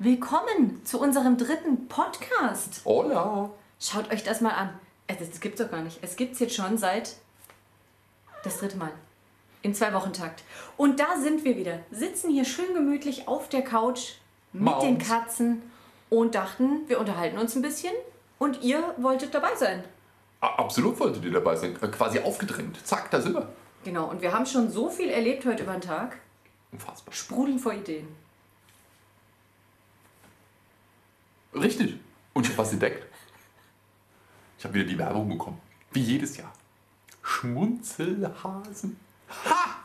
Willkommen zu unserem dritten Podcast. Hola. Schaut euch das mal an. Das, das gibt's doch gar nicht. Es gibt's jetzt schon seit das dritte Mal. Im Zwei-Wochen-Takt. Und da sind wir wieder. Sitzen hier schön gemütlich auf der Couch mit Maus. den Katzen und dachten, wir unterhalten uns ein bisschen. Und ihr wolltet dabei sein. Absolut wolltet ihr dabei sein. Äh, Quasi aufgedrängt. Zack, da sind wir. Genau. Und wir haben schon so viel erlebt heute über den Tag. Unfassbar. Sprudeln vor Ideen. Richtig. Und ich habe was entdeckt. Ich habe wieder die Werbung bekommen. Wie jedes Jahr. Schmunzelhasen. Ha!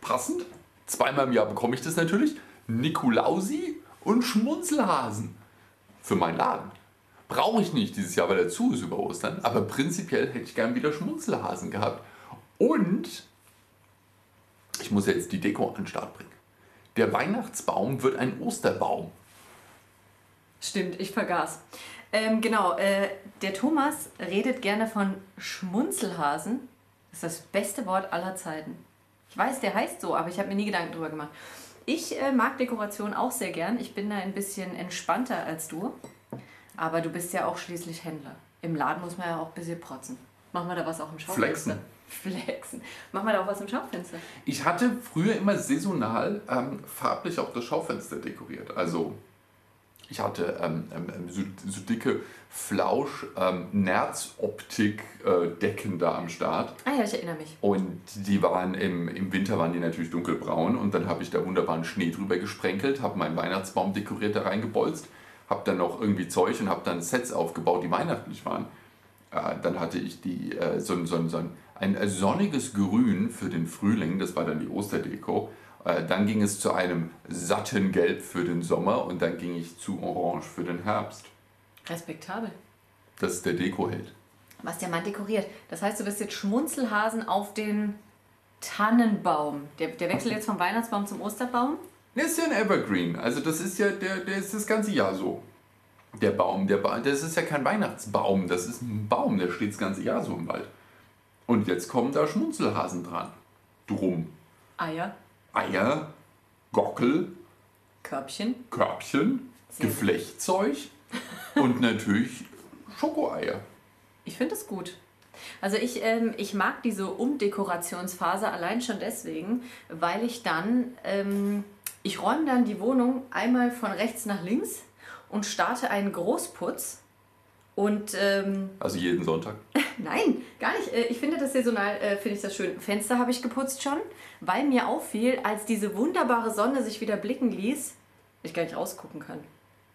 Passend. Zweimal im Jahr bekomme ich das natürlich. Nikolausi und Schmunzelhasen. Für meinen Laden. Brauche ich nicht dieses Jahr, weil er zu ist über Ostern. Aber prinzipiell hätte ich gern wieder Schmunzelhasen gehabt. Und ich muss jetzt die Deko an den Start bringen. Der Weihnachtsbaum wird ein Osterbaum. Stimmt, ich vergaß. Ähm, genau, äh, der Thomas redet gerne von Schmunzelhasen. Das ist das beste Wort aller Zeiten. Ich weiß, der heißt so, aber ich habe mir nie Gedanken drüber gemacht. Ich äh, mag Dekoration auch sehr gern. Ich bin da ein bisschen entspannter als du. Aber du bist ja auch schließlich Händler. Im Laden muss man ja auch ein bisschen protzen. Machen wir da was auch im Schaufenster? Flexen. Machen wir da auch was im Schaufenster? Ich hatte früher immer saisonal ähm, farblich auch das Schaufenster dekoriert. Also ich hatte ähm, ähm, so, so dicke Flausch, ähm, äh, Decken da am Start. Ah ja, ich erinnere mich. Und die waren im, im Winter waren die natürlich dunkelbraun und dann habe ich da wunderbaren Schnee drüber gesprenkelt, habe meinen Weihnachtsbaum dekoriert da reingebolzt, habe dann noch irgendwie Zeug und habe dann Sets aufgebaut, die weihnachtlich waren. Äh, dann hatte ich die, äh, so, ein- so, so ein, ein sonniges Grün für den Frühling, das war dann die Osterdeko. Äh, dann ging es zu einem satten Gelb für den Sommer und dann ging ich zu Orange für den Herbst. Respektabel. Das ist der Dekoheld. Was der Mann dekoriert. Das heißt, du bist jetzt Schmunzelhasen auf den Tannenbaum. Der, der wechselt jetzt vom Weihnachtsbaum zum Osterbaum. Das ist ja ein Evergreen. Also das ist ja, der, der ist das ganze Jahr so. Der Baum, der ba das ist ja kein Weihnachtsbaum, das ist ein Baum, der steht das ganze Jahr so im Wald. Und jetzt kommen da Schmunzelhasen dran. Drum. Eier, Eier, Gockel, Körbchen. Körbchen, Sehr. Geflechtzeug und natürlich Schokoeier. Ich finde es gut. Also ich, ähm, ich mag diese Umdekorationsphase allein schon deswegen, weil ich dann, ähm, ich räume dann die Wohnung einmal von rechts nach links und starte einen Großputz. Und ähm, Also jeden Sonntag. Nein, gar nicht. Äh, Ich finde das saisonal, äh, finde ich das schön. Fenster habe ich geputzt schon, weil mir auffiel, als diese wunderbare Sonne sich wieder blicken ließ, ich gar nicht rausgucken kann.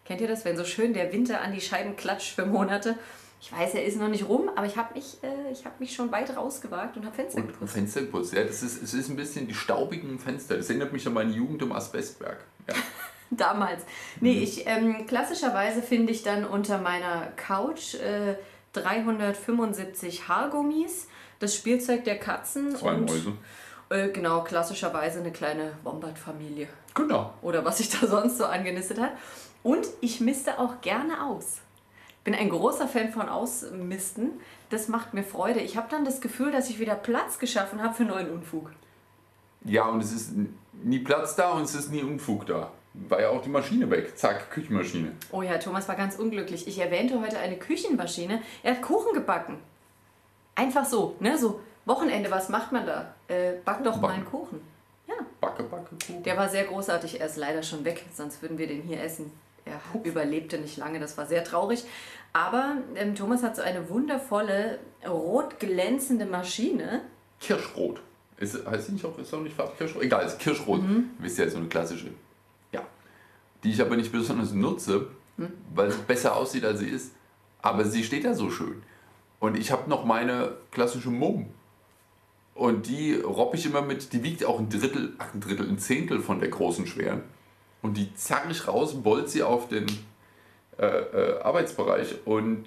Kennt ihr das, wenn so schön der Winter an die Scheiben klatscht für Monate? Ich weiß, er ist noch nicht rum, aber ich habe mich, äh, ich hab mich schon weit rausgewagt und habe Fenster Und geputzt. Fenster geputzt. Ja, das ist, es ist ein bisschen die staubigen Fenster. Das erinnert mich an meine Jugend im Asbestberg. Ja. Damals. Nee, ich, ähm, klassischerweise finde ich dann unter meiner Couch äh, 375 Haargummis, das Spielzeug der Katzen Zwei und Mäuse. Äh, genau, klassischerweise eine kleine Wombat-Familie. Genau. Oder was sich da sonst so angenistet hat. Und ich miste auch gerne aus. Bin ein großer Fan von Ausmisten. Das macht mir Freude. Ich habe dann das Gefühl, dass ich wieder Platz geschaffen habe für neuen Unfug. Ja, und es ist nie Platz da und es ist nie Unfug da. War ja auch die Maschine weg. Zack, Küchenmaschine. Oh ja, Thomas war ganz unglücklich. Ich erwähnte heute eine Küchenmaschine. Er hat Kuchen gebacken. Einfach so, ne? So, Wochenende, was macht man da? Äh, back doch mal einen Kuchen. Ja, Backe, backe, Kuchen. Der war sehr großartig. Er ist leider schon weg, sonst würden wir den hier essen. Er überlebte nicht lange, das war sehr traurig. Aber ähm, Thomas hat so eine wundervolle, rot glänzende Maschine. Kirschrot. Ist, heißt die nicht auch, ist auch nicht Farbe Kirschrot? Egal, ist Kirschrot. Wisst ihr, so eine klassische. Die ich aber nicht besonders nutze, weil sie besser aussieht, als sie ist. Aber sie steht ja so schön. Und ich habe noch meine klassische Mumm. Und die robb ich immer mit, die wiegt auch ein Drittel, ach ein Drittel, ein Zehntel von der großen schweren. Und die zack ich raus, bolt sie auf den äh, äh, Arbeitsbereich und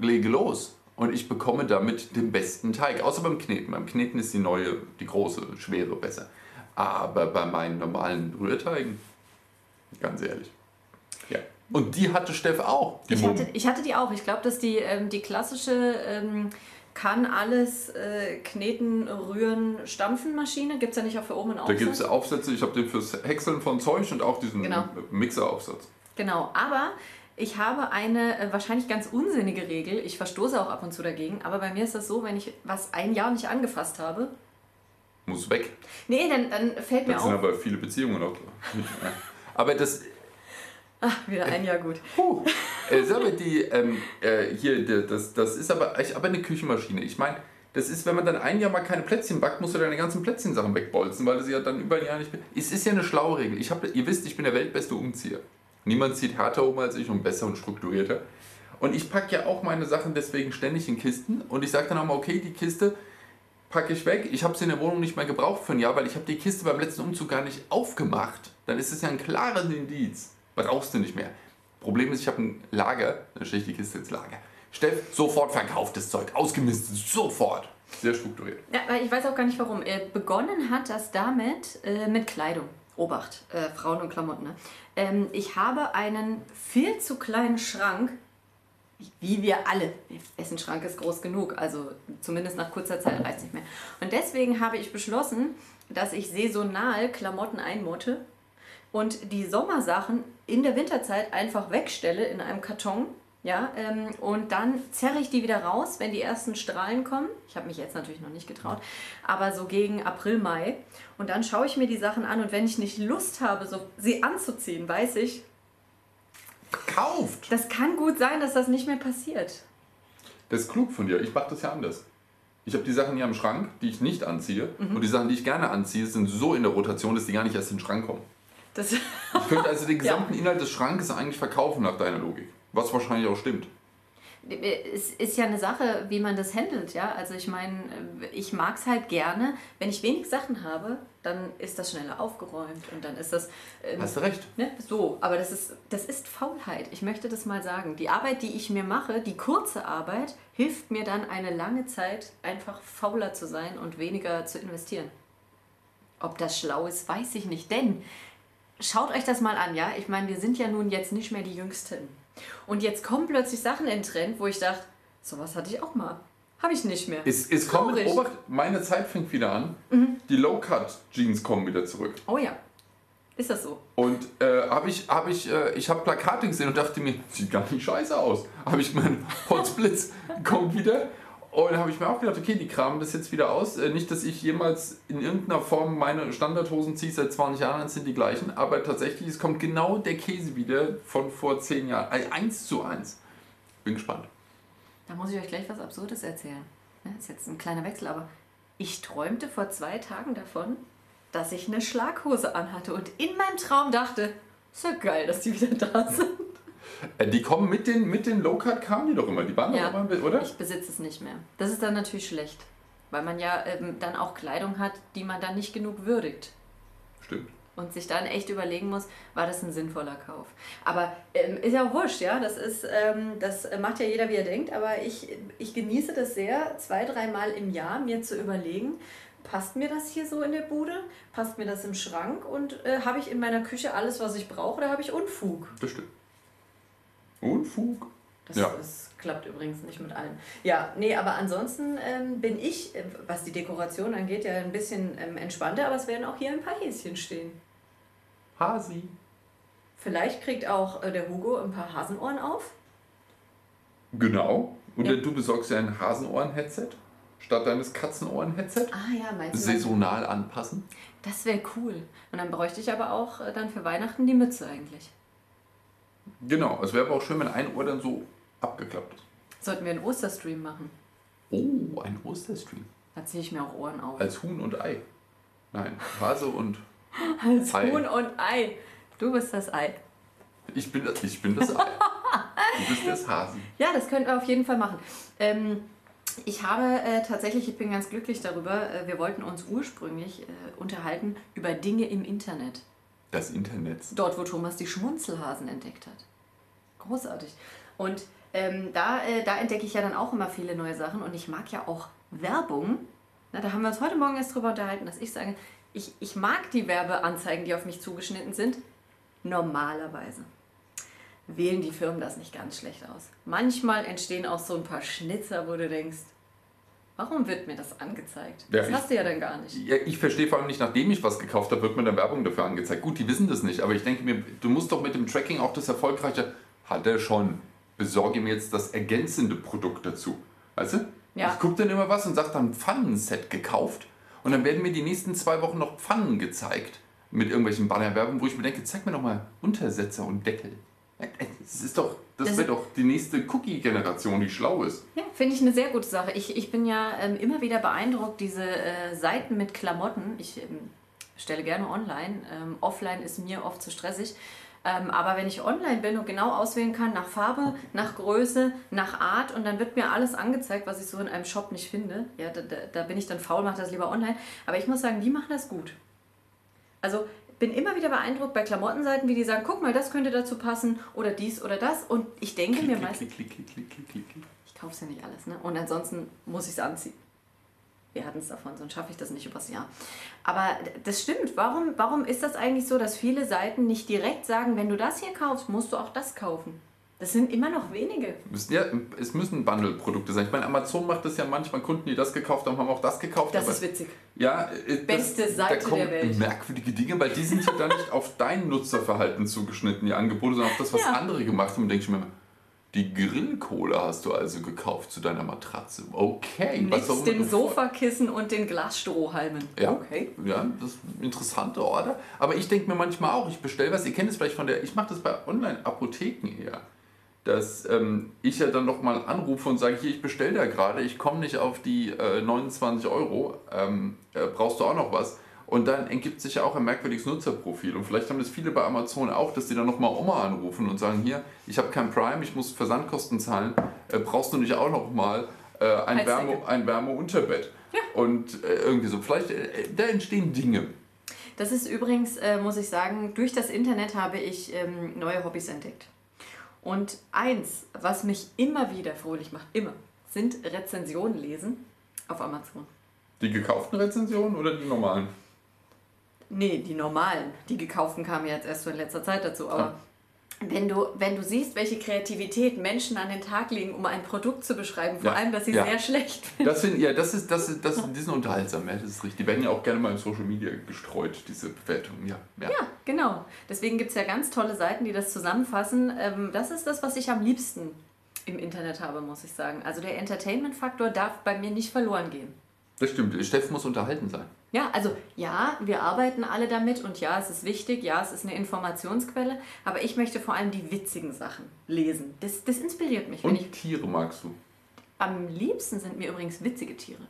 lege los. Und ich bekomme damit den besten Teig. Außer beim Kneten. Beim Kneten ist die neue, die große, schwere besser. Aber bei meinen normalen Rührteigen, ganz ehrlich. Ja. Und die hatte Steff auch. Ich Mumm. hatte, ich hatte die auch. Ich glaube, dass die, ähm, die klassische ähm, kann alles äh, kneten, rühren, stampfen Maschine. Gibt es ja nicht auch für oben einen Da Aufsatz? gibt es Aufsätze, ich habe den fürs Häckseln von Zeug und auch diesen Genau. Mixeraufsatz. Genau, aber ich habe eine äh, wahrscheinlich ganz unsinnige Regel. Ich verstoße auch ab und zu dagegen, aber bei mir ist das so, wenn ich was ein Jahr nicht angefasst habe. Muss weg. Nee, dann, dann fällt mir Das auf. sind aber viele Beziehungen auch. aber das, Ach, wieder ein Jahr gut. Puh. Äh, sag mal, die, ähm, äh, hier, das, das ist aber, ich- aber eine Küchenmaschine. Ich meine, das ist, wenn man dann ein Jahr mal keine Plätzchen backt, musst du deine ganzen Plätzchensachen wegbolzen, weil du sie ja dann über ein Jahr nicht. Es ist ja eine schlaue Regel. Ich hab, ihr wisst, ich bin der weltbeste Umzieher. Niemand zieht härter um als ich und besser und strukturierter. Und ich packe ja auch meine Sachen deswegen ständig in Kisten. Und ich sage dann auch mal, okay, die Kiste packe ich weg. Ich habe sie in der Wohnung nicht mehr gebraucht für ein Jahr, weil ich habe die Kiste beim letzten Umzug gar nicht aufgemacht. Dann ist es ja ein klares Indiz. Brauchst du nicht mehr. Problem ist, ich habe ein Lager, dann stelle ich die Kiste ins Lager. Steff, sofort verkauftes Zeug, ausgemistet, sofort. Sehr strukturiert. Ja, weil ich weiß auch gar nicht warum. Äh, begonnen hat das damit äh, mit Kleidung. Obacht, äh, Frauen und Klamotten. Ne? Ähm, ich habe einen viel zu kleinen Schrank, wie wir alle. Dessen Schrank ist groß genug, also zumindest nach kurzer Zeit reicht es nicht mehr. Und deswegen habe ich beschlossen, dass ich saisonal Klamotten einmotte und die Sommersachen in der Winterzeit einfach wegstelle in einem Karton. Ja, ähm, und dann zerre ich die wieder raus, wenn die ersten Strahlen kommen. Ich habe mich jetzt natürlich noch nicht getraut, aber so gegen April, Mai. Und dann schaue ich mir die Sachen an und wenn ich nicht Lust habe, so, sie anzuziehen, weiß ich, Kauft! das kann gut sein, dass das nicht mehr passiert. Das ist klug von dir. Ich mache das ja anders. Ich habe die Sachen hier am Schrank, die ich nicht anziehe. Mhm. Und die Sachen, die ich gerne anziehe, sind so in der Rotation, dass die gar nicht erst in den Schrank kommen. Das, Ich könnte also den gesamten Inhalt des Schrankes eigentlich verkaufen nach deiner Logik. Was wahrscheinlich auch stimmt. Es ist ja eine Sache, wie man das handelt, ja. Also ich meine, ich mag es halt gerne, wenn ich wenig Sachen habe, dann ist das schneller aufgeräumt und dann ist das ähm, Hast du recht. ne, so. Aber das ist, das ist Faulheit. Ich möchte das mal sagen. Die Arbeit, die ich mir mache, die kurze Arbeit, hilft mir dann eine lange Zeit einfach fauler zu sein und weniger zu investieren. Ob das schlau ist, weiß ich nicht. Denn schaut euch das mal an, ja. Ich meine, wir sind ja nun jetzt nicht mehr die Jüngsten. Und jetzt kommen plötzlich Sachen in Trend, wo ich dachte, sowas hatte ich auch mal. Habe ich nicht mehr. Es, es kommen, Traurig. Obacht, meine Zeit fängt wieder an. Die Low-Cut-Jeans kommen wieder zurück. Oh ja. Ist das so? Und äh, habe ich, hab ich, äh, ich habe Plakate gesehen und dachte mir, sieht gar nicht scheiße aus. Habe ich meinen Potzblitz kommt wieder. Und dann habe ich mir auch gedacht, okay, die kramen das jetzt wieder aus. Äh, nicht, dass ich jemals in irgendeiner Form meine Standardhosen ziehe, seit 20 Jahren das sind die gleichen. Aber tatsächlich, es kommt genau der Käse wieder von vor 10 Jahren. Also eins zu eins. Bin gespannt. Da muss ich euch gleich was Absurdes erzählen. Ne, Ist jetzt ein kleiner Wechsel, aber ich träumte vor zwei Tagen davon, dass ich eine Schlaghose anhatte und in meinem Traum dachte, ist ja geil, dass die wieder da sind. Äh, die kommen mit den, mit den Low-Cut, kamen die doch immer. Die waren Ja. doch immer, oder? Ich besitze es nicht mehr. Das ist dann natürlich schlecht, weil man ja ähm, dann auch Kleidung hat, die man dann nicht genug würdigt. Stimmt. und sich dann echt überlegen muss, war das ein sinnvoller Kauf. Aber ähm, ist ja auch wurscht, ja. Das ist, ähm, das macht ja jeder, wie er denkt. Aber ich, ich genieße das sehr, zwei, dreimal im Jahr mir zu überlegen, passt mir das hier so in der Bude? Passt mir das im Schrank? Und äh, habe ich in meiner Küche alles, was ich brauche, oder habe ich Unfug? Das stimmt. Unfug. Das, Ja. das klappt übrigens nicht mit allen. Ja, nee, aber ansonsten ähm, bin ich, äh, was die Dekoration angeht, ja ein bisschen ähm, entspannter, aber es werden auch hier ein paar Häschen stehen. Hasi. Vielleicht kriegt auch äh, der Hugo ein paar Hasenohren auf. Genau. Und Ja. du besorgst ja ein Hasenohren-Headset statt deines Katzenohren-Headset. Ah ja, meinst du? Saisonal anpassen. Das wäre cool. Und dann bräuchte ich aber auch äh, dann für Weihnachten die Mütze eigentlich. Genau. Es wäre aber auch schön, wenn ein Ohr dann so abgeklappt ist. Sollten wir einen Osterstream machen. Oh, ein Osterstream. Da ziehe ich mir auch Ohren auf. Als Huhn und Ei. Nein, Hase und. Als Ei. Huhn und Ei. Du bist das Ei. Ich bin das, ich bin das Ei. Du bist das Hasen. Ja, das könnten wir auf jeden Fall machen. Ähm, ich habe äh, tatsächlich, ich bin ganz glücklich darüber, äh, wir wollten uns ursprünglich äh, unterhalten über Dinge im Internet. Das Internet. Dort, wo Thomas die Schmunzelhasen entdeckt hat. Großartig. Und ähm, da, äh, da entdecke ich ja dann auch immer viele neue Sachen und ich mag ja auch Werbung. Na, da haben wir uns heute Morgen erst drüber unterhalten, dass ich sage, ich, ich mag die Werbeanzeigen, die auf mich zugeschnitten sind, normalerweise. Wählen die Firmen das nicht ganz schlecht aus. Manchmal entstehen auch so ein paar Schnitzer, wo du denkst, Warum wird mir das angezeigt? Ja, das ich- hast du ja dann gar nicht. Ja, ich verstehe vor allem nicht, nachdem ich was gekauft habe, wird mir dann Werbung dafür angezeigt. Gut, die wissen das nicht, aber ich denke mir, du musst doch mit dem Tracking auch das Erfolgreiche, hat er schon, besorge mir jetzt das ergänzende Produkt dazu. Weißt du? Ja. Ich gucke dann immer was und sage dann Pfannenset gekauft und dann werden mir die nächsten zwei Wochen noch Pfannen gezeigt mit irgendwelchen Bannerwerbung, wo ich mir denke, zeig mir doch mal Untersetzer und Deckel. Das ist doch, das, Das- wäre doch die nächste Cookie-Generation, die schlau ist. Ja, finde ich eine sehr gute Sache. Ich, ich bin ja ähm, immer wieder beeindruckt, diese äh, Seiten mit Klamotten. Ich ähm, stelle gerne online. Ähm, offline ist mir oft zu stressig. Ähm, aber wenn ich online bin und genau auswählen kann nach Farbe, nach Größe, nach Art und dann wird mir alles angezeigt, was ich so in einem Shop nicht finde, ja, da, da, da bin ich dann faul, mache das lieber online. Aber ich muss sagen, die machen das gut. Also bin immer wieder beeindruckt bei Klamottenseiten, wie die sagen, guck mal, das könnte dazu passen oder dies oder das. Und ich denke mir meistens, klick, klick, klick. ich kaufe es ja nicht alles, ne? Und ansonsten muss ich es anziehen. Wir hatten es davon, sonst schaffe ich das nicht übers Jahr. Aber das stimmt. Warum, warum ist das eigentlich so, dass viele Seiten nicht direkt sagen, wenn du das hier kaufst, musst du auch das kaufen? Das sind immer noch wenige. Ja, es müssen Bundle-Produkte sein. Ich meine, Amazon macht das ja manchmal. Kunden, die das gekauft haben, haben auch das gekauft. Das ist witzig. ja, äh, Beste das, Seite da kommen der Welt. merkwürdige Dinge, weil die sind ja dann nicht auf dein Nutzerverhalten zugeschnitten, die Angebote, sondern auf das, was Ja. andere gemacht haben. Und denke ich mir immer, die Grillkohle hast du also gekauft zu deiner Matratze. Okay. was Nebst dem du vor- Sofakissen und den Glasstrohhalmen. Ja, Okay. ja, das ist eine interessante Order. Aber ich denke mir manchmal auch, ich bestelle was, ihr kennt es vielleicht von der, ich mache das bei Online-Apotheken eher, dass ähm, ich ja dann nochmal anrufe und sage, hier, ich bestelle da gerade, ich komme nicht auf die äh, 29 Euro, ähm, äh, brauchst du auch noch was? Und dann ergibt sich ja auch ein merkwürdiges Nutzerprofil. Und vielleicht haben das viele bei Amazon auch, dass die dann nochmal Oma anrufen und sagen, hier, ich habe kein Prime, ich muss Versandkosten zahlen, äh, brauchst du nicht auch nochmal äh, ein. Wärme, ein Wärmeunterbett? Ja. Und äh, irgendwie so, vielleicht, äh, da entstehen Dinge. Das ist übrigens, äh, muss ich sagen, durch das Internet habe ich ähm, neue Hobbys entdeckt. Und eins, was mich immer wieder fröhlich macht, immer, sind Rezensionen lesen auf Amazon. Die gekauften Rezensionen oder die normalen? Nee, die normalen. Die gekauften kamen jetzt erst so in letzter Zeit dazu. Aber wenn, du, wenn du siehst, welche Kreativität Menschen an den Tag legen, um ein Produkt zu beschreiben, vor Ja, allem, dass sie ja. sehr schlecht finden. Das sind, ja, das ist, das ist, das, die sind unterhaltsam, ja, das ist richtig. Die werden ja auch gerne mal in Social Media gestreut, diese Bewertungen, ja. ja. Ja, genau. Deswegen gibt es ja ganz tolle Seiten, die das zusammenfassen. Ähm, das ist das, was ich am liebsten im Internet habe, muss ich sagen. Also der Entertainment-Faktor darf bei mir nicht verloren gehen. Das stimmt, Steff muss unterhalten sein. Ja, also ja, wir arbeiten alle damit und ja, es ist wichtig, ja, es ist eine Informationsquelle, aber ich möchte vor allem die witzigen Sachen lesen. Das, das inspiriert mich. Und ich, Tiere magst du. am liebsten sind mir übrigens witzige Tiere.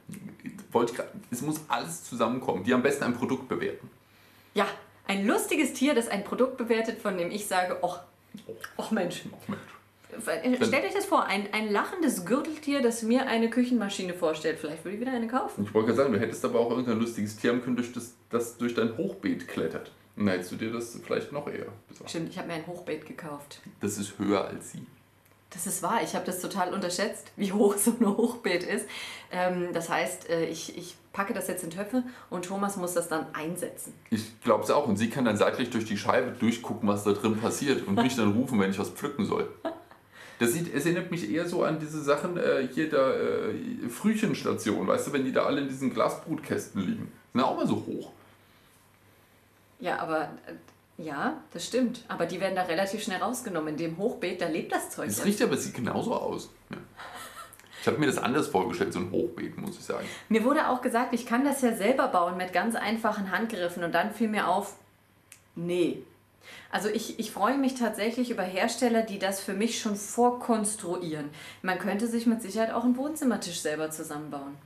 Wollte ich grad, es muss alles zusammenkommen. Die am besten ein Produkt bewerten. Ja, ein lustiges Tier, das ein Produkt bewertet, von dem ich sage, och, och Mensch. Ach Mensch. Stellt euch das vor, ein, ein lachendes Gürteltier, das mir eine Küchenmaschine vorstellt. Vielleicht würde ich wieder eine kaufen. Ich wollte gerade sagen, du hättest aber auch irgendein lustiges Tier haben können, durch das, das durch dein Hochbeet klettert. Dann hättest du dir das vielleicht noch eher besorgt. Stimmt, ich habe mir ein Hochbeet gekauft. Das ist höher als sie. Das ist wahr, ich habe das total unterschätzt, wie hoch so ein Hochbeet ist. Ähm, das heißt, äh, ich, ich packe das jetzt in Töpfe und Thomas muss das dann einsetzen. Ich glaube es auch. Und sie kann dann seitlich durch die Scheibe durchgucken, was da drin passiert und mich dann rufen, wenn ich was pflücken soll. Das sieht, es erinnert mich eher so an diese Sachen äh, hier da äh, Frühchenstation, weißt du, wenn die da alle in diesen Glasbrutkästen liegen. Sind ja auch mal so hoch. Ja, aber äh, ja, das stimmt. Aber die werden da relativ schnell rausgenommen. In dem Hochbeet, da lebt das Zeug. Das ja. riecht aber, es sieht genauso aus. Ja. Ich habe mir das anders vorgestellt, so ein Hochbeet, muss ich sagen. Mir wurde auch gesagt, ich kann das ja selber bauen mit ganz einfachen Handgriffen. Und dann fiel mir auf, nee. Also ich, ich freue mich tatsächlich über Hersteller, die das für mich schon vorkonstruieren. Man könnte sich mit Sicherheit auch einen Wohnzimmertisch selber zusammenbauen.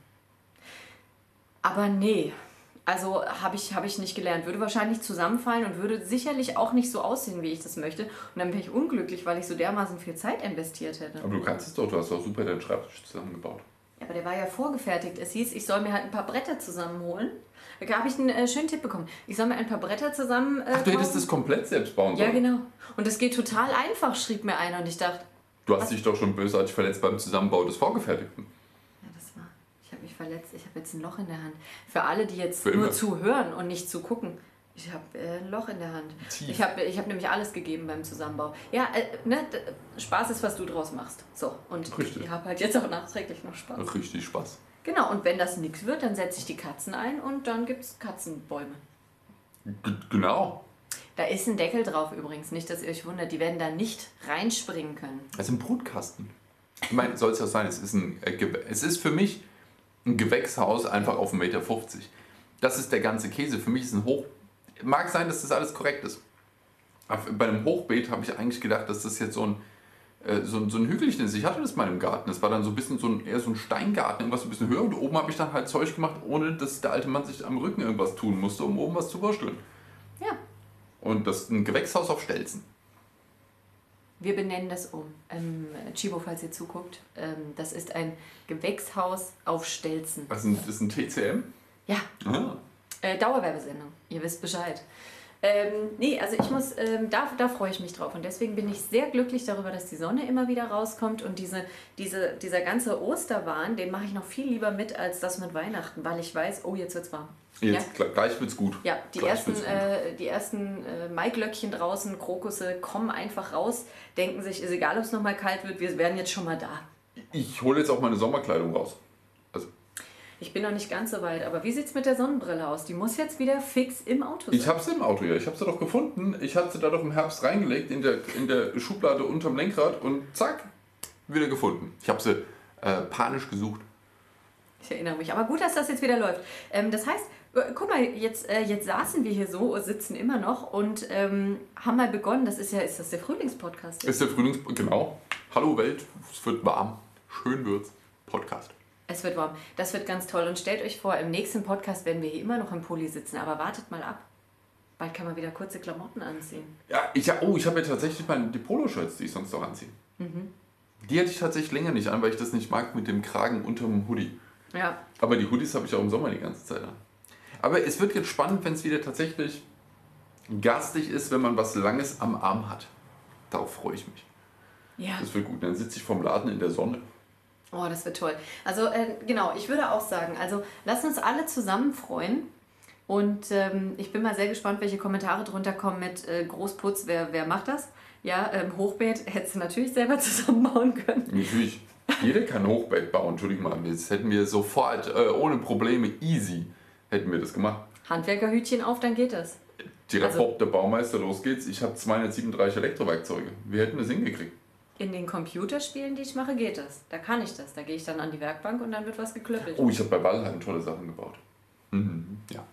Aber nee, also habe ich, hab ich nicht gelernt. Würde wahrscheinlich zusammenfallen und würde sicherlich auch nicht so aussehen, wie ich das möchte. Und dann bin ich unglücklich, weil ich so dermaßen viel Zeit investiert hätte. Aber du kannst es doch, du hast doch super deinen Schreibtisch zusammengebaut. Ja, aber der war ja vorgefertigt. Es hieß, ich soll mir halt ein paar Bretter zusammenholen. Da habe ich einen äh, schönen Tipp bekommen. Ich soll mir ein paar Bretter zusammen. Äh, Ach, du hättest das komplett selbst bauen sollen. Ja, genau. Und das geht total einfach, schrieb mir einer. Und ich dachte, Du hast dich doch schon bösartig verletzt beim Zusammenbau des Vorgefertigten. ja, das war. Ich habe mich verletzt. Ich habe jetzt ein Loch in der Hand. Für alle, die jetzt Für nur immer. zuhören und nicht zugucken. Ich habe äh, ein Loch in der Hand. Tief. Ich habe ich hab nämlich alles gegeben beim Zusammenbau. Ja, äh, ne, Spaß ist, was du draus machst. So, und Richtig. ich habe halt jetzt auch nachträglich noch Spaß. Richtig Spaß. Genau, und wenn das nichts wird, dann setze ich die Katzen ein und dann gibt es Katzenbäume. G genau. Da ist ein Deckel drauf übrigens, nicht, dass ihr euch wundert. Die werden da nicht reinspringen können. Ist ein Brutkasten. Ich meine, soll es ja sein, es ist, ein, äh, es ist für mich ein Gewächshaus einfach auf 1,50 Meter. Das ist der ganze Käse. Für mich ist ein Hoch... Mag sein, dass das alles korrekt ist. Aber bei einem Hochbeet habe ich eigentlich gedacht, dass das jetzt so ein, äh, so, so ein Hügelchen ist. Ich hatte das mal im Garten. Das war dann so ein bisschen so ein, eher so ein Steingarten, irgendwas ein bisschen höher. Und oben habe ich dann halt Zeug gemacht, ohne dass der alte Mann sich am Rücken irgendwas tun musste, um oben was zu wursteln. Ja. Und das ist ein Gewächshaus auf Stelzen. Wir benennen das um. Ähm, Chibo, falls ihr zuguckt, ähm, das ist ein Gewächshaus auf Stelzen. Ist das ist ein TCM? Ja, Ah. Äh, Dauerwerbesendung. Ihr wisst Bescheid. Ähm, nee, also ich muss, ähm, da, da freue ich mich drauf. Und deswegen bin ich sehr glücklich darüber, dass die Sonne immer wieder rauskommt. Und diese, diese, dieser ganze Osterwahn, den mache ich noch viel lieber mit als das mit Weihnachten, weil ich weiß, oh, jetzt wird's warm. Jetzt gl- gleich wird's gut. Ja, die Gleich ersten, äh, die ersten äh, Maiglöckchen draußen, Krokusse, kommen einfach raus, denken sich, ist egal, ob es nochmal kalt wird, wir werden jetzt schon mal da. Ich hole jetzt auch meine Sommerkleidung raus. Ich bin noch nicht ganz so weit, aber wie sieht's mit der Sonnenbrille aus? Die muss jetzt wieder fix im Auto sein. ich habe sie im Auto, ja. Ich habe sie doch gefunden. Ich hatte sie da doch im Herbst reingelegt in der, in der Schublade unterm Lenkrad und zack, wieder gefunden. Ich habe sie äh, panisch gesucht. Ich erinnere mich. Aber gut, dass das jetzt wieder läuft. Ähm, das heißt, äh, guck mal, jetzt, äh, jetzt saßen wir hier so, sitzen immer noch und ähm, haben mal begonnen. Das ist ja, ist das der Frühlingspodcast? Ist der Frühlings... Genau. Hallo Welt, es wird warm. Schön wird's. Podcast. Es wird warm. Das wird ganz toll. Und stellt euch vor, im nächsten Podcast werden wir hier immer noch im Pulli sitzen. Aber wartet mal ab. Bald kann man wieder kurze Klamotten anziehen. Ja, ich, oh, ich habe ja tatsächlich meine, die Poloshirts, die ich sonst noch anziehe. Die hatte ich tatsächlich länger nicht an, weil ich das nicht mag mit dem Kragen unterm Hoodie. Ja, Aber die Hoodies habe ich auch im Sommer die ganze Zeit an. Aber es wird jetzt spannend, wenn es wieder tatsächlich garstig ist, wenn man was Langes am Arm hat. Darauf freue ich mich. ja. Das wird gut. Dann sitze ich vom Laden in der Sonne. Oh, das wird toll. Also äh, genau, ich würde auch sagen, also lasst uns alle zusammen freuen. Und ähm, ich bin mal sehr gespannt, welche Kommentare drunter kommen mit äh, Großputz, wer, wer macht das? Ja, ähm, Hochbeet hättest du natürlich selber zusammenbauen können. Natürlich. Jeder kann Hochbett bauen. Entschuldigung mal. Das hätten wir sofort, äh, ohne Probleme, easy, hätten wir das gemacht. Handwerkerhütchen auf, dann geht das. Direkt Also- der Baumeister, los geht's. Ich habe 237 Elektrowerkzeuge. Wir hätten das hingekriegt. In den Computerspielen, die ich mache, geht das. Da kann ich das. Da gehe ich dann an die Werkbank und dann wird was geklöppelt. Oh, ich habe bei Valheim tolle Sachen gebaut. Mhm. Ja.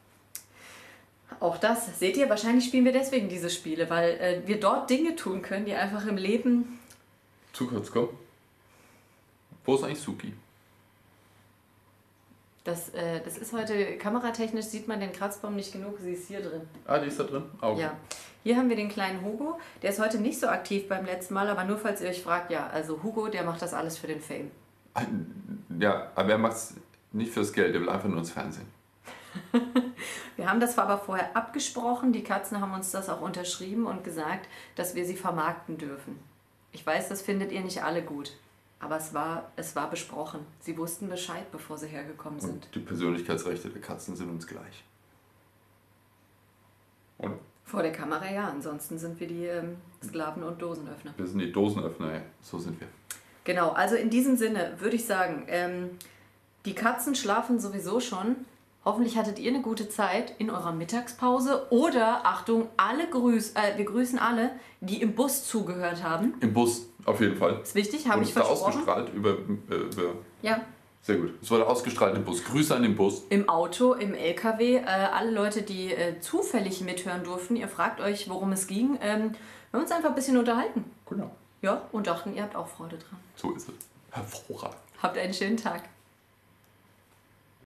Auch das, seht ihr, wahrscheinlich spielen wir deswegen diese Spiele, weil äh, wir dort Dinge tun können, die einfach im Leben Zu kurz, komm. Wo ist eigentlich Suki? Das, äh, das ist heute, kameratechnisch sieht man den Kratzbaum nicht genug, sie ist hier drin. Ah, die ist da drin? Okay. Ja. Hier haben wir den kleinen Hugo, der ist heute nicht so aktiv beim letzten Mal, aber nur falls ihr euch fragt, ja, also Hugo, der macht das alles für den Fame. Ja, aber er macht es nicht fürs Geld, er will einfach nur ins Fernsehen. Wir haben das zwar aber vorher abgesprochen, die Katzen haben uns das auch unterschrieben und gesagt, dass wir sie vermarkten dürfen. Ich weiß, das findet ihr nicht alle gut, aber es war, es war besprochen. Sie wussten Bescheid, bevor sie hergekommen sind. Und die Persönlichkeitsrechte der Katzen sind uns gleich. Und Vor der Kamera ja, ansonsten sind wir die ähm, Sklaven und Dosenöffner. wir sind die Dosenöffner, so sind wir. Genau, also in diesem Sinne würde ich sagen, ähm, die Katzen schlafen sowieso schon. Hoffentlich hattet ihr eine gute Zeit in eurer Mittagspause oder, Achtung, alle grüß, äh, wir grüßen alle, die im Bus zugehört haben. Im Bus, auf jeden Fall. Ist wichtig, habe ich versprochen. ausgestrahlt über, äh, über. Ja, Sehr gut. Es wurde ausgestrahlt im Bus. Grüße an den Bus. im Auto, im LKW, äh, alle Leute, die äh, zufällig mithören durften, ihr fragt euch, worum es ging. Ähm, wir haben uns einfach ein bisschen unterhalten. Genau. Ja, und dachten, ihr habt auch Freude dran. So ist es. Hervorragend. Habt einen schönen Tag.